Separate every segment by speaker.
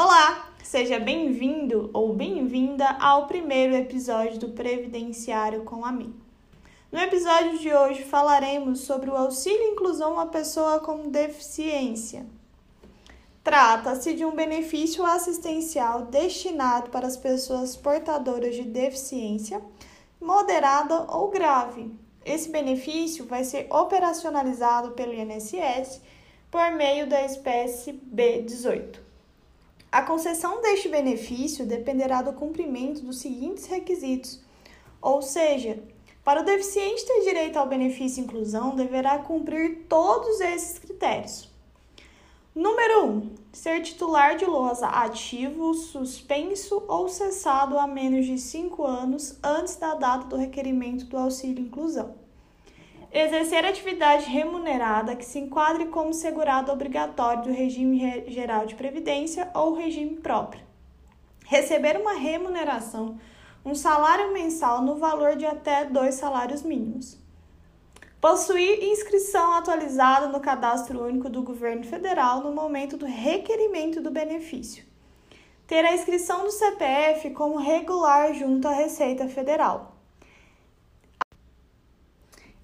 Speaker 1: Olá, seja bem-vindo ou bem-vinda ao primeiro episódio do Previdenciário com a mim. No episódio de hoje falaremos sobre o auxílio inclusão à pessoa com deficiência. Trata-se de um benefício assistencial destinado para as pessoas portadoras de deficiência moderada ou grave. Esse benefício vai ser operacionalizado pelo INSS por meio da espécie B18. A concessão deste benefício dependerá do cumprimento dos seguintes requisitos, ou seja, para o deficiente ter direito ao benefício inclusão, deverá cumprir todos esses critérios. Número 1. Um, ser titular de lousa ativo, suspenso ou cessado há menos de 5 anos antes da data do requerimento do auxílio inclusão. Exercer atividade remunerada que se enquadre como segurado obrigatório do regime geral de previdência ou regime próprio. Receber uma remuneração, um salário mensal no valor de até dois salários mínimos. Possuir inscrição atualizada no Cadastro Único do Governo Federal no momento do requerimento do benefício. Ter a inscrição do CPF como regular junto à Receita Federal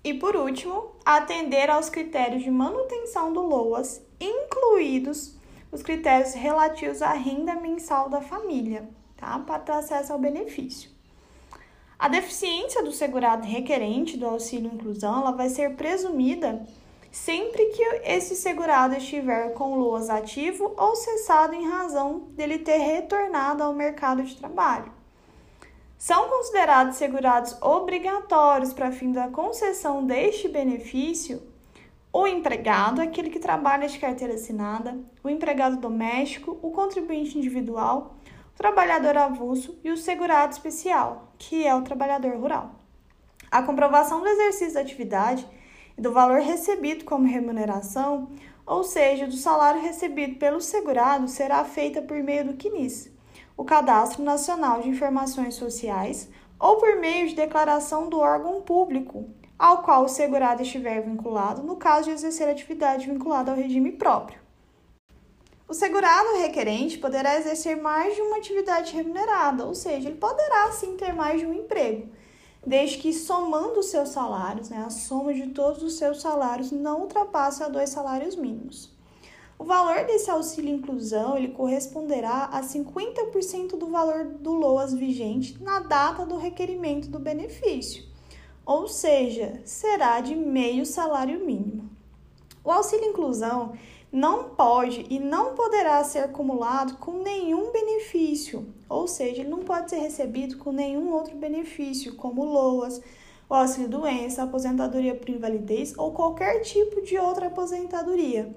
Speaker 1: e por último, atender aos critérios de manutenção do LOAS, incluídos os critérios relativos à renda mensal da família, tá? Para ter acesso ao benefício. A deficiência do segurado requerente do auxílio inclusão, ela vai ser presumida sempre que esse segurado estiver com LOAS ativo ou cessado em razão dele ter retornado ao mercado de trabalho. São considerados segurados obrigatórios para fim da concessão deste benefício o empregado, aquele que trabalha de carteira assinada, o empregado doméstico, o contribuinte individual, o trabalhador avulso e o segurado especial, que é o trabalhador rural. A comprovação do exercício da atividade e do valor recebido como remuneração, ou seja, do salário recebido pelo segurado, será feita por meio do CNIS, o Cadastro Nacional de Informações Sociais ou por meio de declaração do órgão público ao qual o segurado estiver vinculado, no caso de exercer atividade vinculada ao regime próprio. O segurado requerente poderá exercer mais de uma atividade remunerada, ou seja, ele poderá sim ter mais de um emprego, desde que somando os seus salários, né, a soma de todos os seus salários não ultrapasse a dois salários mínimos. O valor desse auxílio inclusão ele corresponderá a 50% do valor do LOAS vigente na data do requerimento do benefício, ou seja, será de meio salário mínimo. O auxílio inclusão não pode e não poderá ser acumulado com nenhum benefício, ou seja, ele não pode ser recebido com nenhum outro benefício, como LOAS, o auxílio doença, aposentadoria por invalidez ou qualquer tipo de outra aposentadoria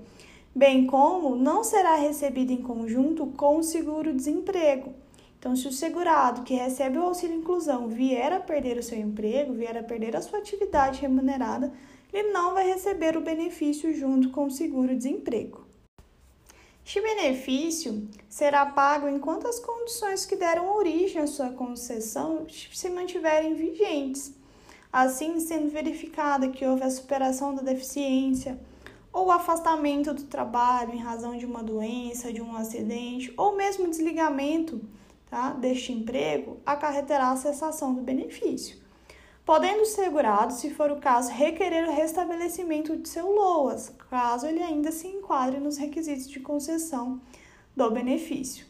Speaker 1: bem como não será recebido em conjunto com o seguro-desemprego. Então, se o segurado que recebe o auxílio inclusão vier a perder o seu emprego, vier a perder a sua atividade remunerada, ele não vai receber o benefício junto com o seguro-desemprego. Este benefício será pago enquanto as condições que deram origem à sua concessão se mantiverem vigentes. Assim, sendo verificada que houve a superação da deficiência, ou afastamento do trabalho em razão de uma doença, de um acidente, ou mesmo desligamento tá, deste emprego, acarreterá a cessação do benefício. Podendo o segurado, se for o caso, requerer o restabelecimento de seu LOAS, caso ele ainda se enquadre nos requisitos de concessão do benefício.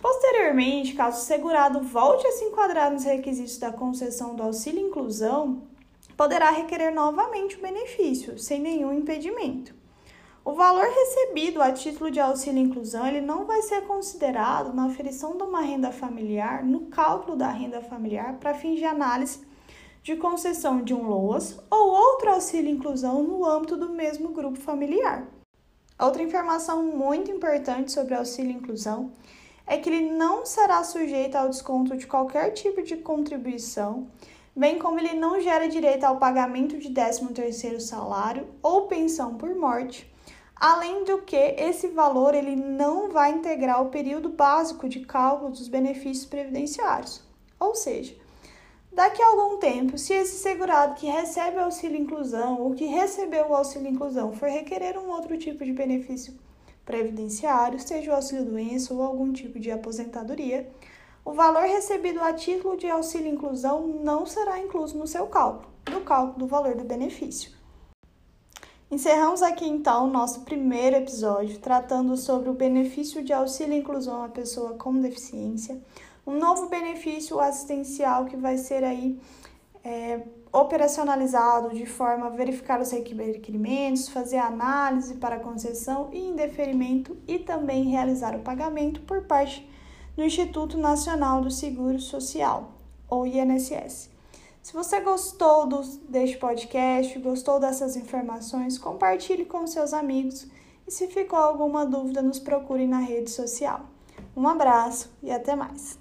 Speaker 1: Posteriormente, caso o segurado volte a se enquadrar nos requisitos da concessão do auxílio inclusão, poderá requerer novamente o benefício, sem nenhum impedimento. O valor recebido a título de auxílio inclusão ele não vai ser considerado na aferição de uma renda familiar no cálculo da renda familiar para fins de análise de concessão de um LOAS ou outro auxílio inclusão no âmbito do mesmo grupo familiar. Outra informação muito importante sobre auxílio inclusão é que ele não será sujeito ao desconto de qualquer tipo de contribuição bem como ele não gera direito ao pagamento de 13º salário ou pensão por morte, além do que esse valor ele não vai integrar o período básico de cálculo dos benefícios previdenciários. Ou seja, daqui a algum tempo, se esse segurado que recebe auxílio inclusão ou que recebeu o auxílio inclusão for requerer um outro tipo de benefício previdenciário, seja o auxílio-doença ou algum tipo de aposentadoria, o valor recebido a título de auxílio inclusão não será incluso no seu cálculo, no cálculo do valor do benefício. Encerramos aqui então o nosso primeiro episódio tratando sobre o benefício de auxílio inclusão à pessoa com deficiência, um novo benefício assistencial que vai ser aí é, operacionalizado de forma a verificar os requerimentos, fazer análise para concessão e indeferimento e também realizar o pagamento por parte do Instituto Nacional do Seguro Social, ou INSS. Se você gostou do, deste podcast, gostou dessas informações, compartilhe com seus amigos e se ficou alguma dúvida, nos procure na rede social. Um abraço e até mais!